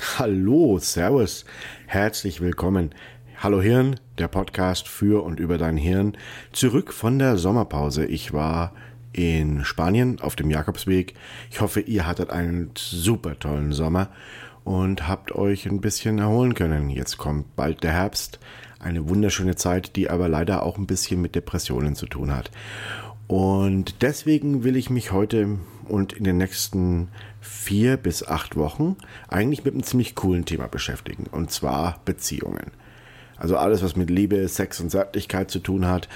Hallo, Servus, herzlich willkommen. Hallo Hirn, der Podcast für und über dein Hirn. Zurück von der Sommerpause. Ich war in Spanien auf dem Jakobsweg. Ich hoffe, ihr hattet einen super tollen Sommer und habt euch ein bisschen erholen können. Jetzt kommt bald der Herbst. Eine wunderschöne Zeit, die aber leider auch ein bisschen mit Depressionen zu tun hat. Und deswegen will ich mich heute und in den nächsten vier bis acht Wochen eigentlich mit einem ziemlich coolen Thema beschäftigen. Und zwar Beziehungen. Also alles, was mit Liebe, Sex und Zärtlichkeit zu tun hat.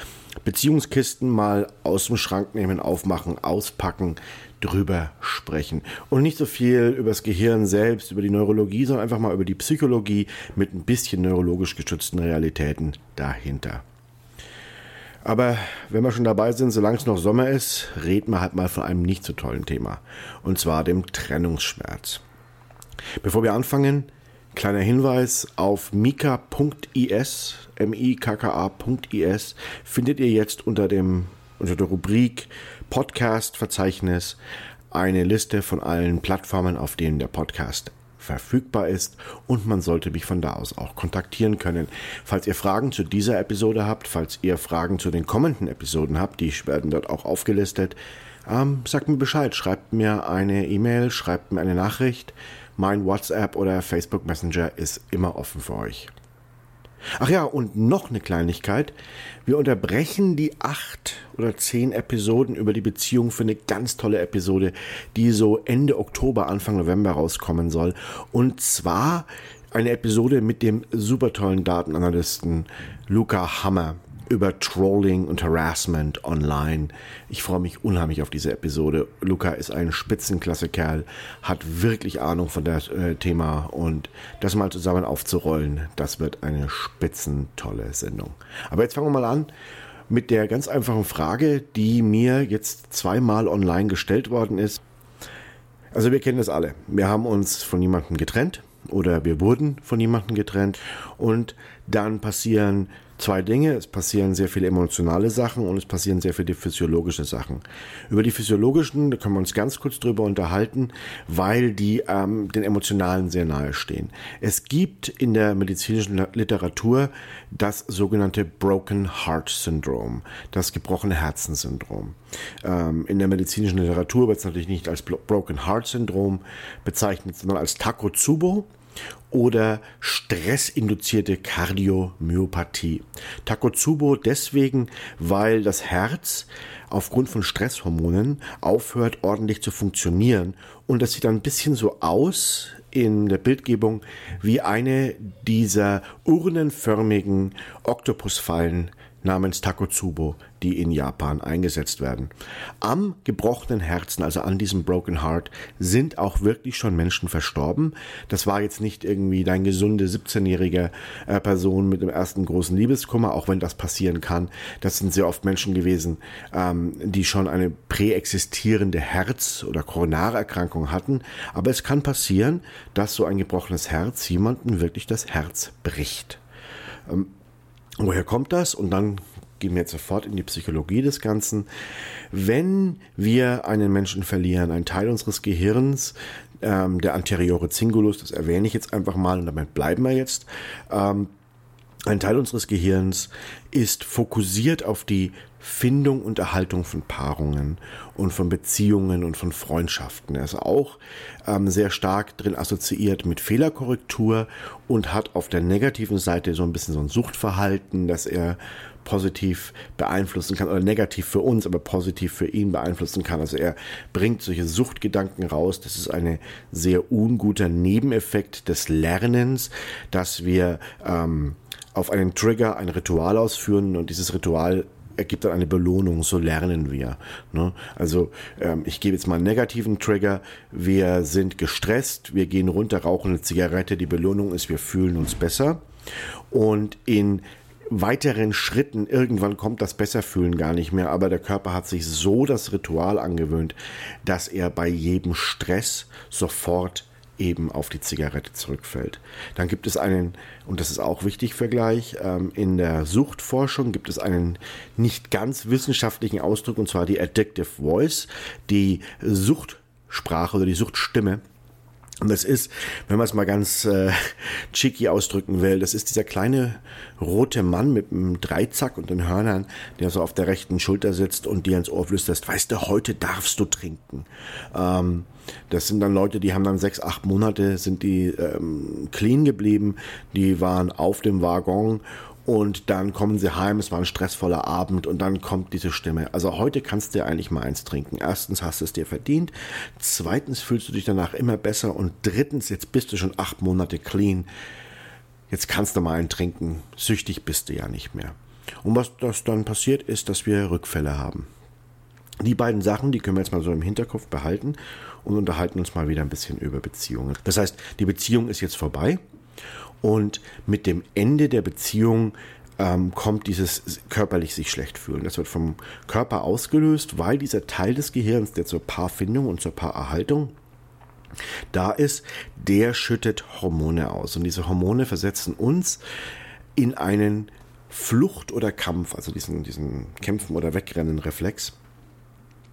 Beziehungskisten mal aus dem Schrank nehmen, aufmachen, auspacken, drüber sprechen. Und nicht so viel über das Gehirn selbst, über die Neurologie, sondern einfach mal über die Psychologie mit ein bisschen neurologisch geschützten Realitäten dahinter. Aber wenn wir schon dabei sind, solange es noch Sommer ist, reden wir halt mal von einem nicht so tollen Thema. Und zwar dem Trennungsschmerz. Bevor wir anfangen, kleiner Hinweis auf mika.is, m-i-k-k-a.is, findet ihr jetzt unter dem, unter der Rubrik Podcast-Verzeichnis eine Liste von allen Plattformen, auf denen der Podcast verfügbar ist und man sollte mich von da aus auch kontaktieren können. Falls ihr Fragen zu dieser Episode habt, falls ihr Fragen zu den kommenden Episoden habt, die werden dort auch aufgelistet, ähm, sagt mir Bescheid, schreibt mir eine E-Mail, schreibt mir eine Nachricht. Mein WhatsApp oder Facebook Messenger ist immer offen für euch. Ach ja, und noch eine Kleinigkeit. Wir unterbrechen die acht oder zehn Episoden über die Beziehung für eine ganz tolle Episode, die so Ende Oktober, Anfang November rauskommen soll. Und zwar eine Episode mit dem super tollen Datenanalysten Luca Hammer über Trolling und Harassment online. Ich freue mich unheimlich auf diese Episode. Luca ist ein Spitzenklasse-Kerl, hat wirklich Ahnung von dem äh, Thema und das mal zusammen aufzurollen, das wird eine spitzentolle Sendung. Aber jetzt fangen wir mal an mit der ganz einfachen Frage, die mir jetzt zweimal online gestellt worden ist. Also wir kennen das alle. Wir haben uns von jemandem getrennt oder wir wurden von jemandem getrennt und dann passieren zwei Dinge. Es passieren sehr viele emotionale Sachen und es passieren sehr viele physiologische Sachen. Über die physiologischen, da können wir uns ganz kurz drüber unterhalten, weil die ähm, den emotionalen sehr nahe stehen. Es gibt in der medizinischen Literatur das sogenannte Broken Heart Syndrome, das gebrochene Herzensyndrom. Ähm, in der medizinischen Literatur wird es natürlich nicht als Broken Heart Syndrom bezeichnet, sondern als Takotsubo oder stressinduzierte Kardiomyopathie. Takotsubo deswegen, weil das Herz aufgrund von Stresshormonen aufhört ordentlich zu funktionieren und das sieht dann ein bisschen so aus in der Bildgebung wie eine dieser urnenförmigen Oktopusfallen, namens Takotsubo, die in Japan eingesetzt werden. Am gebrochenen Herzen, also an diesem Broken Heart, sind auch wirklich schon Menschen verstorben. Das war jetzt nicht irgendwie dein gesunde 17-jährige äh, Person mit dem ersten großen Liebeskummer, auch wenn das passieren kann. Das sind sehr oft Menschen gewesen, ähm, die schon eine präexistierende Herz- oder Koronarerkrankung hatten. Aber es kann passieren, dass so ein gebrochenes Herz jemanden wirklich das Herz bricht. Ähm, Woher kommt das? Und dann gehen wir jetzt sofort in die Psychologie des Ganzen. Wenn wir einen Menschen verlieren, einen Teil unseres Gehirns, ähm, der anteriore Cingulus, das erwähne ich jetzt einfach mal und damit bleiben wir jetzt, ähm, ein Teil unseres Gehirns ist fokussiert auf die Findung und Erhaltung von Paarungen und von Beziehungen und von Freundschaften. Er ist auch ähm, sehr stark drin assoziiert mit Fehlerkorrektur und hat auf der negativen Seite so ein bisschen so ein Suchtverhalten, dass er positiv beeinflussen kann oder negativ für uns, aber positiv für ihn beeinflussen kann. Also er bringt solche Suchtgedanken raus. Das ist ein sehr unguter Nebeneffekt des Lernens, dass wir ähm, auf einen Trigger ein Ritual ausführen und dieses Ritual ergibt dann eine Belohnung, so lernen wir. Ne? Also ähm, ich gebe jetzt mal einen negativen Trigger, wir sind gestresst, wir gehen runter, rauchen eine Zigarette, die Belohnung ist, wir fühlen uns besser. Und in weiteren Schritten, irgendwann kommt das Besserfühlen gar nicht mehr, aber der Körper hat sich so das Ritual angewöhnt, dass er bei jedem Stress sofort eben auf die Zigarette zurückfällt. Dann gibt es einen, und das ist auch wichtig für gleich, ähm, in der Suchtforschung gibt es einen nicht ganz wissenschaftlichen Ausdruck, und zwar die Addictive Voice, die Suchtsprache oder die Suchtstimme Und das ist, wenn man es mal ganz äh, cheeky ausdrücken will, das ist dieser kleine rote Mann mit einem Dreizack und den Hörnern, der so auf der rechten Schulter sitzt und dir ins Ohr flüstert, weißt du, heute darfst du trinken. Ähm, das sind dann Leute, die haben dann sechs, acht Monate, sind die ähm, clean geblieben, die waren auf dem Waggon und dann kommen sie heim, es war ein stressvoller Abend und dann kommt diese Stimme. Also heute kannst du eigentlich mal eins trinken. Erstens hast du es dir verdient, zweitens fühlst du dich danach immer besser und drittens, jetzt bist du schon acht Monate clean. Jetzt kannst du mal einen trinken. Süchtig bist du ja nicht mehr. Und was das dann passiert ist, dass wir Rückfälle haben. Die beiden Sachen, die können wir jetzt mal so im Hinterkopf behalten und unterhalten uns mal wieder ein bisschen über Beziehungen. Das heißt, die Beziehung ist jetzt vorbei und mit dem Ende der Beziehung ähm, kommt dieses körperlich sich schlecht fühlen. Das wird vom Körper ausgelöst, weil dieser Teil des Gehirns, der zur Paarfindung und zur Paarerhaltung da ist, der schüttet Hormone aus. Und diese Hormone versetzen uns in einen Flucht- oder Kampf, also diesen, diesen Kämpfen- oder Wegrennen-Reflex.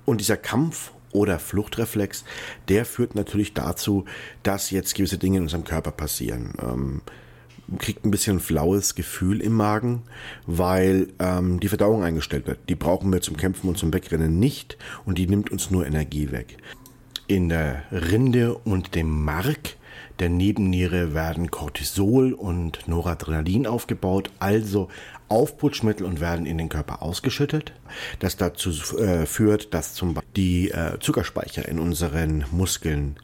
Und dieser Kampf- oder Fluchtreflex, der führt natürlich dazu, dass jetzt gewisse Dinge in unserem Körper passieren. Ähm, kriegt ein bisschen flaues Gefühl im Magen, weil ähm, die Verdauung eingestellt wird. Die brauchen wir zum Kämpfen und zum Wegrennen nicht und die nimmt uns nur Energie weg. In der Rinde und dem Mark der Nebenniere werden Cortisol und Noradrenalin aufgebaut, also Aufputschmittel und werden in den Körper ausgeschüttet, das dazu äh, führt, dass zum Beispiel die äh, Zuckerspeicher in unseren Muskeln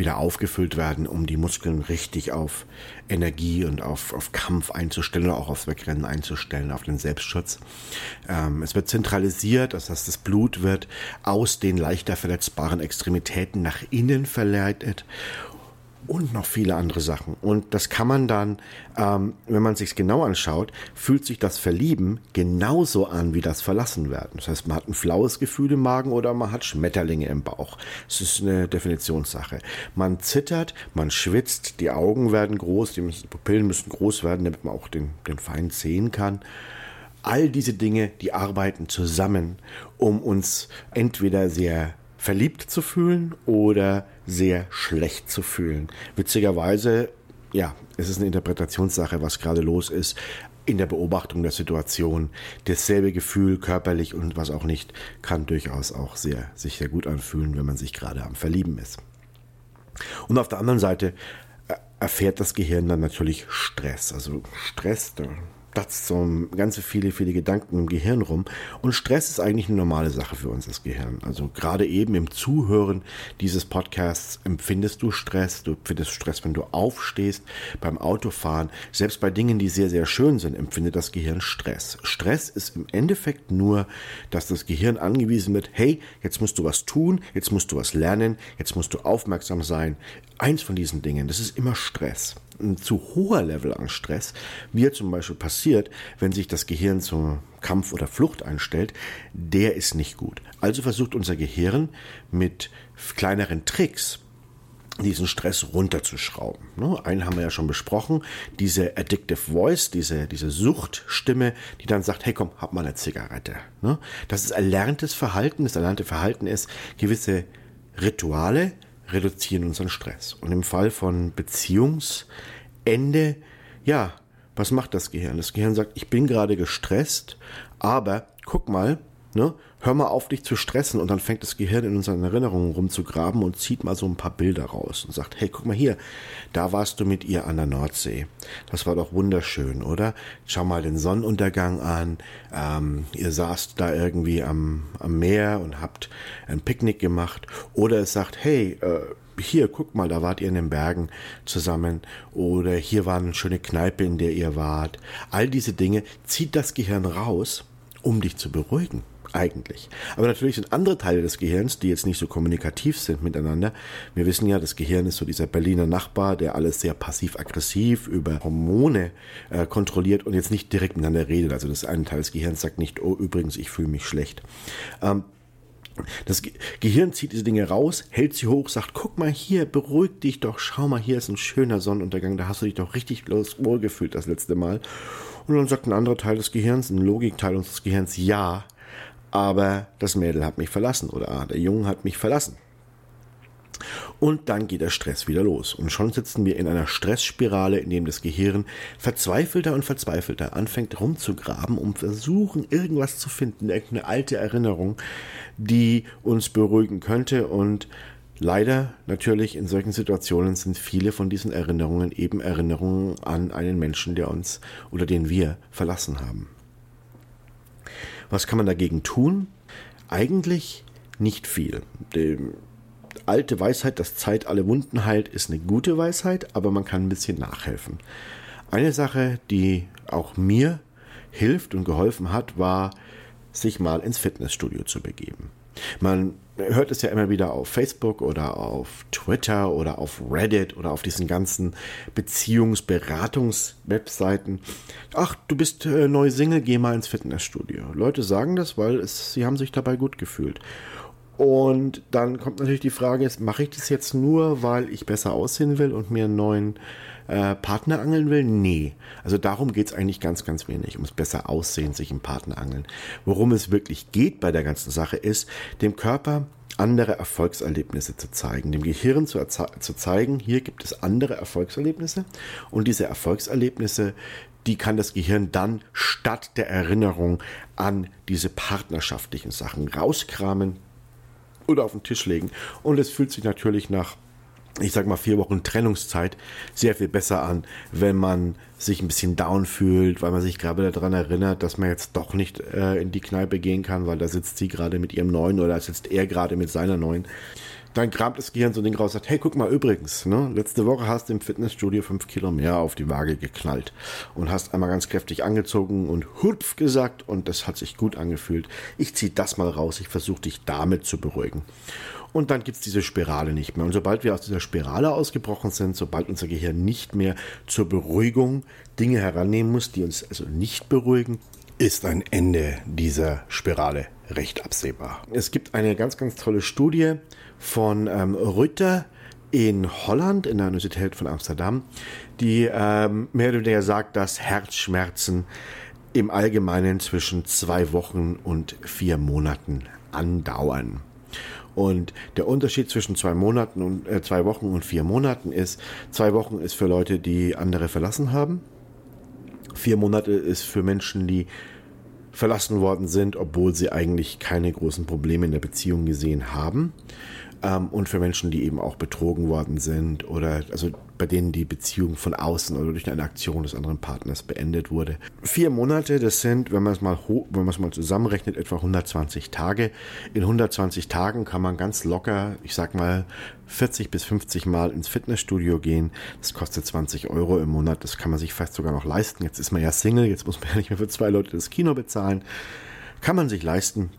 wieder aufgefüllt werden, um die Muskeln richtig auf Energie und auf, auf Kampf einzustellen oder auch aufs Wegrennen einzustellen, auf den Selbstschutz. Ähm, es wird zentralisiert, das heißt, das Blut wird aus den leichter verletzbaren Extremitäten nach innen verleitet und noch viele andere Sachen. Und das kann man dann, ähm, wenn man sich genau anschaut, fühlt sich das Verlieben genauso an wie das Verlassenwerden. Das heißt, man hat ein flaues Gefühl im Magen oder man hat Schmetterlinge im Bauch. Das ist eine Definitionssache. Man zittert, man schwitzt, die Augen werden groß, die, müssen, die Pupillen müssen groß werden, damit man auch den, den Feind sehen kann. All diese Dinge, die arbeiten zusammen, um uns entweder sehr verliebt zu fühlen oder sehr schlecht zu fühlen. Witzigerweise, ja, es ist eine Interpretationssache, was gerade los ist in der Beobachtung der Situation. Dasselbe Gefühl, körperlich und was auch nicht, kann durchaus auch sehr, sich sehr gut anfühlen, wenn man sich gerade am Verlieben ist. Und auf der anderen Seite äh, erfährt das Gehirn dann natürlich Stress. Also Stress, da platzt so ganz viele, viele Gedanken im Gehirn rum. Und Stress ist eigentlich eine normale Sache für uns, das Gehirn. Also gerade eben im Zuhören dieses Podcasts empfindest du Stress. Du empfindest Stress, wenn du aufstehst, beim Autofahren. Selbst bei Dingen, die sehr, sehr schön sind, empfindet das Gehirn Stress. Stress ist im Endeffekt nur, dass das Gehirn angewiesen wird, hey, jetzt musst du was tun, jetzt musst du was lernen, jetzt musst du aufmerksam sein. Eins von diesen Dingen, das ist immer Stress ein zu hoher Level an Stress, wie er zum Beispiel passiert, wenn sich das Gehirn zum Kampf oder Flucht einstellt, der ist nicht gut. Also versucht unser Gehirn mit kleineren Tricks diesen Stress runterzuschrauben. Ne? Einen haben wir ja schon besprochen, diese Addictive Voice, diese, diese Suchtstimme, die dann sagt, hey komm, hab mal eine Zigarette. Ne? Das ist erlerntes Verhalten. Das erlernte Verhalten ist gewisse Rituale, reduzieren unseren Stress. Und im Fall von Beziehungsende, ja, was macht das Gehirn? Das Gehirn sagt, ich bin gerade gestresst, aber guck mal, ne, hör mal auf, dich zu stressen. Und dann fängt das Gehirn in unseren Erinnerungen rumzugraben und zieht mal so ein paar Bilder raus und sagt, hey, guck mal hier, da warst du mit ihr an der Nordsee. Das war doch wunderschön, oder? Schau mal den Sonnenuntergang an. Ähm, ihr saßt da irgendwie am, am Meer und habt ein Picknick gemacht. Oder es sagt, hey, äh, hier, guck mal, da wart ihr in den Bergen zusammen oder hier war eine schöne Kneipe, in der ihr wart. All diese Dinge zieht das Gehirn raus, um dich zu beruhigen eigentlich. Aber natürlich sind andere Teile des Gehirns, die jetzt nicht so kommunikativ sind miteinander. Wir wissen ja, das Gehirn ist so dieser Berliner Nachbar, der alles sehr passiv-aggressiv über Hormone äh, kontrolliert und jetzt nicht direkt miteinander redet. Also das eine Teil des Gehirns sagt nicht, oh übrigens, ich fühle mich schlecht. Ähm, das Gehirn zieht diese Dinge raus, hält sie hoch, sagt, guck mal hier, beruhig dich doch, schau mal, hier ist ein schöner Sonnenuntergang, da hast du dich doch richtig wohl gefühlt das letzte Mal. Und dann sagt ein anderer Teil des Gehirns, ein Logikteil unseres Gehirns, ja, aber das Mädel hat mich verlassen oder ah, der Junge hat mich verlassen. Und dann geht der Stress wieder los. Und schon sitzen wir in einer Stressspirale, in dem das Gehirn verzweifelter und verzweifelter anfängt rumzugraben, um versuchen, irgendwas zu finden, irgendeine alte Erinnerung, die uns beruhigen könnte. Und leider natürlich in solchen Situationen sind viele von diesen Erinnerungen eben Erinnerungen an einen Menschen, der uns oder den wir verlassen haben. Was kann man dagegen tun? Eigentlich nicht viel. Dem alte Weisheit, dass Zeit alle Wunden heilt, ist eine gute Weisheit, aber man kann ein bisschen nachhelfen. Eine Sache, die auch mir hilft und geholfen hat, war, sich mal ins Fitnessstudio zu begeben. Man hört es ja immer wieder auf Facebook oder auf Twitter oder auf Reddit oder auf diesen ganzen Beziehungsberatungs-Webseiten. Ach, du bist äh, neu Single, geh mal ins Fitnessstudio. Leute sagen das, weil es, sie haben sich dabei gut gefühlt. Und dann kommt natürlich die Frage, mache ich das jetzt nur, weil ich besser aussehen will und mir einen neuen äh, Partner angeln will? Nee. Also darum geht es eigentlich ganz, ganz wenig, ums besser aussehen, sich im Partner angeln. Worum es wirklich geht bei der ganzen Sache ist, dem Körper andere Erfolgserlebnisse zu zeigen, dem Gehirn zu, zu zeigen, hier gibt es andere Erfolgserlebnisse und diese Erfolgserlebnisse, die kann das Gehirn dann statt der Erinnerung an diese partnerschaftlichen Sachen rauskramen, oder auf den Tisch legen. Und es fühlt sich natürlich nach ich sag mal, vier Wochen Trennungszeit sehr viel besser an, wenn man sich ein bisschen down fühlt, weil man sich gerade daran erinnert, dass man jetzt doch nicht äh, in die Kneipe gehen kann, weil da sitzt sie gerade mit ihrem neuen oder sitzt er gerade mit seiner neuen dann kramt das Gehirn so ein Ding raus und sagt, hey, guck mal, übrigens, ne, letzte Woche hast du im Fitnessstudio fünf Kilo mehr auf die Waage geknallt und hast einmal ganz kräftig angezogen und hupf gesagt und das hat sich gut angefühlt. Ich zieh das mal raus, ich versuche dich damit zu beruhigen. Und dann gibt's diese Spirale nicht mehr. Und sobald wir aus dieser Spirale ausgebrochen sind, sobald unser Gehirn nicht mehr zur Beruhigung Dinge herannehmen muss, die uns also nicht beruhigen, ist ein Ende dieser Spirale recht absehbar. Es gibt eine ganz, ganz tolle Studie von ähm, Rütter in Holland, in der Universität von Amsterdam, die ähm, mehr oder weniger sagt, dass Herzschmerzen im Allgemeinen zwischen zwei Wochen und vier Monaten andauern. Und der Unterschied zwischen zwei Monaten und äh, zwei Wochen und vier Monaten ist, zwei Wochen ist für Leute, die andere verlassen haben. Vier Monate ist für Menschen, die verlassen worden sind, obwohl sie eigentlich keine großen Probleme in der Beziehung gesehen haben ähm, und für Menschen, die eben auch betrogen worden sind oder also bei denen die Beziehung von außen oder durch eine Aktion des anderen Partners beendet wurde. Vier Monate, das sind, wenn man es mal wenn man es mal zusammenrechnet, etwa 120 Tage. In 120 Tagen kann man ganz locker, ich sag mal, 40 bis 50 Mal ins Fitnessstudio gehen. Das kostet 20 Euro im Monat. Das kann man sich fast sogar noch leisten. Jetzt ist man ja Single, jetzt muss man ja nicht mehr für zwei Leute das Kino bezahlen. Kann man sich leisten.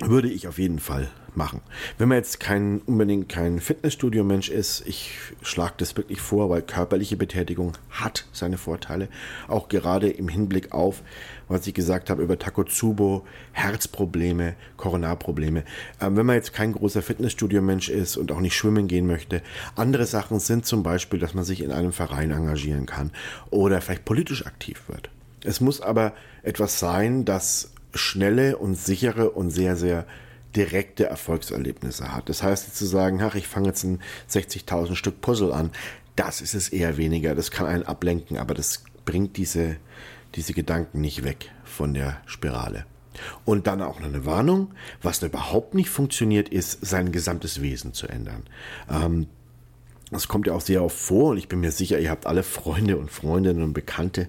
Würde ich auf jeden Fall machen. Wenn man jetzt kein unbedingt kein Fitnessstudio-Mensch ist, ich schlage das wirklich vor, weil körperliche Betätigung hat seine Vorteile. Auch gerade im Hinblick auf, was ich gesagt habe über Takotsubo, Herzprobleme, Koronarprobleme. Ähm, wenn man jetzt kein großer Fitnessstudio-Mensch ist und auch nicht schwimmen gehen möchte, andere Sachen sind zum Beispiel, dass man sich in einem Verein engagieren kann oder vielleicht politisch aktiv wird. Es muss aber etwas sein, das schnelle und sichere und sehr, sehr direkte Erfolgserlebnisse hat. Das heißt, zu sagen, ach, ich fange jetzt ein 60.000 Stück Puzzle an, das ist es eher weniger. Das kann einen ablenken, aber das bringt diese, diese Gedanken nicht weg von der Spirale. Und dann auch noch eine Warnung, was überhaupt nicht funktioniert, ist, sein gesamtes Wesen zu ändern. Ähm, das kommt ja auch sehr oft vor und ich bin mir sicher, ihr habt alle Freunde und Freundinnen und Bekannte,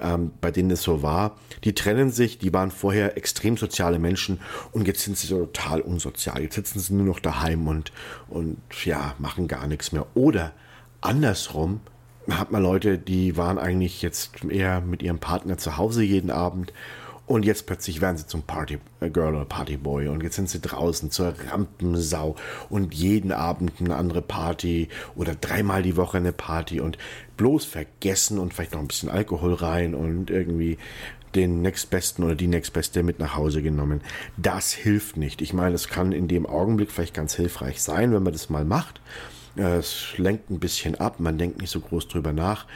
ähm, bei denen es so war. Die trennen sich, die waren vorher extrem soziale Menschen und jetzt sind sie total unsozial. Jetzt sitzen sie nur noch daheim und, und ja, machen gar nichts mehr. Oder andersrum hat man Leute, die waren eigentlich jetzt eher mit ihrem Partner zu Hause jeden Abend und jetzt plötzlich werden sie zum Party äh, Girl oder Party Boy und jetzt sind sie draußen zur Rampensau. Und jeden Abend eine andere Party. Oder dreimal die Woche eine Party. Und bloß vergessen und vielleicht noch ein bisschen Alkohol rein. Und irgendwie den nächstbesten oder die nächstbeste mit nach Hause genommen. Das hilft nicht. Ich meine, es kann in dem Augenblick vielleicht ganz hilfreich sein, wenn man das mal macht. Es lenkt ein bisschen ab, man denkt nicht so groß drüber nach,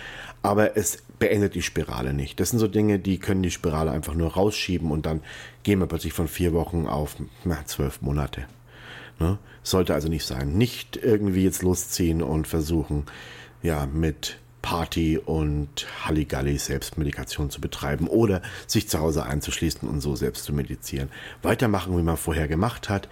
aber es beendet die Spirale nicht. Das sind so Dinge, die können die Spirale einfach nur rausschieben und dann gehen wir plötzlich von vier Wochen auf na, zwölf Monate. Ne? Sollte also nicht sein. Nicht irgendwie jetzt losziehen und versuchen, ja, mit Party und Halligalli Selbstmedikation zu betreiben oder sich zu Hause einzuschließen und so selbst zu medizieren. Weitermachen, wie man vorher gemacht hat.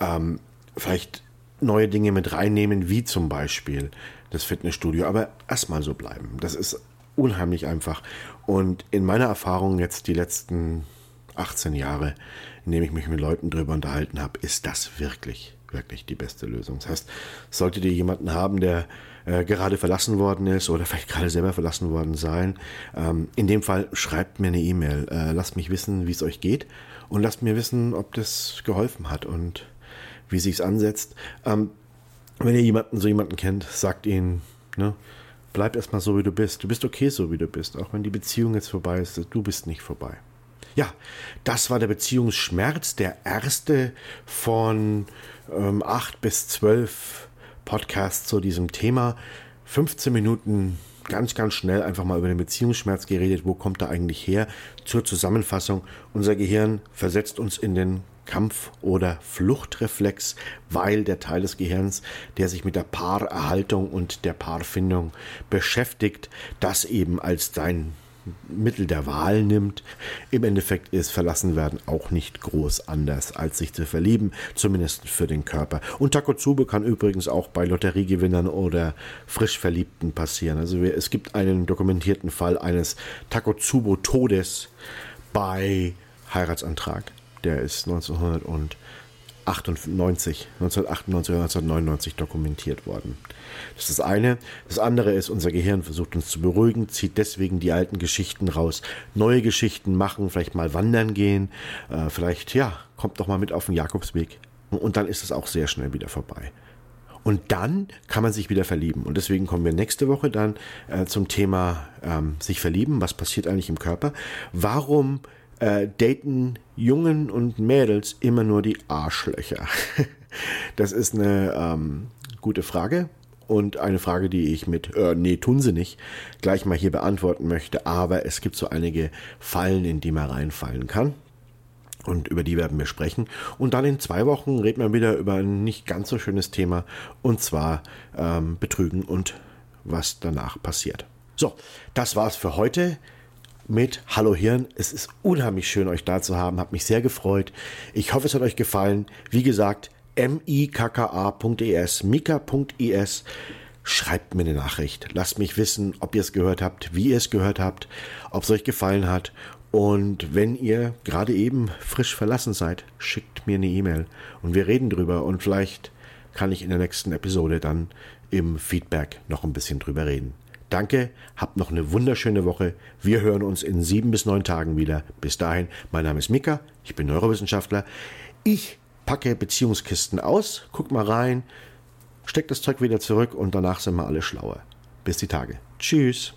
Ähm, vielleicht neue Dinge mit reinnehmen, wie zum Beispiel das Fitnessstudio, aber erstmal so bleiben. Das ist unheimlich einfach. Und in meiner Erfahrung jetzt die letzten 18 Jahre, in denen ich mich mit Leuten drüber unterhalten habe, ist das wirklich, wirklich die beste Lösung. Das heißt, solltet ihr jemanden haben, der äh, gerade verlassen worden ist oder vielleicht gerade selber verlassen worden sein, ähm, in dem Fall schreibt mir eine E-Mail, äh, lasst mich wissen, wie es euch geht und lasst mir wissen, ob das geholfen hat und wie sich's ansetzt. Ähm, wenn ihr jemanden, so jemanden kennt, sagt ihnen, ne, bleib erstmal so, wie du bist. Du bist okay, so wie du bist. Auch wenn die Beziehung jetzt vorbei ist, du bist nicht vorbei. Ja, das war der Beziehungsschmerz, der erste von ähm, acht bis zwölf Podcasts zu diesem Thema. 15 Minuten ganz, ganz schnell einfach mal über den Beziehungsschmerz geredet. Wo kommt er eigentlich her? Zur Zusammenfassung. Unser Gehirn versetzt uns in den Kampf- oder Fluchtreflex, weil der Teil des Gehirns, der sich mit der Paarerhaltung und der Paarfindung beschäftigt, das eben als sein Mittel der Wahl nimmt. Im Endeffekt ist verlassen werden auch nicht groß anders, als sich zu verlieben, zumindest für den Körper. Und Takotsubo kann übrigens auch bei Lotteriegewinnern oder frisch Verliebten passieren. Also es gibt einen dokumentierten Fall eines Takotsubo-Todes bei Heiratsantrag der ist 1998, 1998 oder 1999 dokumentiert worden. Das ist das eine. Das andere ist, unser Gehirn versucht uns zu beruhigen, zieht deswegen die alten Geschichten raus, neue Geschichten machen, vielleicht mal wandern gehen, äh, vielleicht, ja, kommt doch mal mit auf den Jakobsweg. Und dann ist es auch sehr schnell wieder vorbei. Und dann kann man sich wieder verlieben. Und deswegen kommen wir nächste Woche dann äh, zum Thema ähm, sich verlieben. Was passiert eigentlich im Körper? Warum äh, daten Jungen und Mädels immer nur die Arschlöcher? das ist eine ähm, gute Frage und eine Frage, die ich mit äh, nee, tun sie nicht, gleich mal hier beantworten möchte. Aber es gibt so einige Fallen, in die man reinfallen kann. Und über die werden wir sprechen. Und dann in zwei Wochen reden wir wieder über ein nicht ganz so schönes Thema. Und zwar ähm, Betrügen und was danach passiert. So, das war's für heute mit Hallo Hirn. Es ist unheimlich schön, euch da zu haben. Hat mich sehr gefreut. Ich hoffe, es hat euch gefallen. Wie gesagt, mikka.es, mika.es. Schreibt mir eine Nachricht. Lasst mich wissen, ob ihr es gehört habt, wie ihr es gehört habt, ob es euch gefallen hat. Und wenn ihr gerade eben frisch verlassen seid, schickt mir eine E-Mail und wir reden drüber und vielleicht kann ich in der nächsten Episode dann im Feedback noch ein bisschen drüber reden. Danke, habt noch eine wunderschöne Woche. Wir hören uns in sieben bis neun Tagen wieder. Bis dahin, mein Name ist Mika, ich bin Neurowissenschaftler. Ich packe Beziehungskisten aus, guck mal rein, steck das Zeug wieder zurück und danach sind wir alle schlauer. Bis die Tage. Tschüss.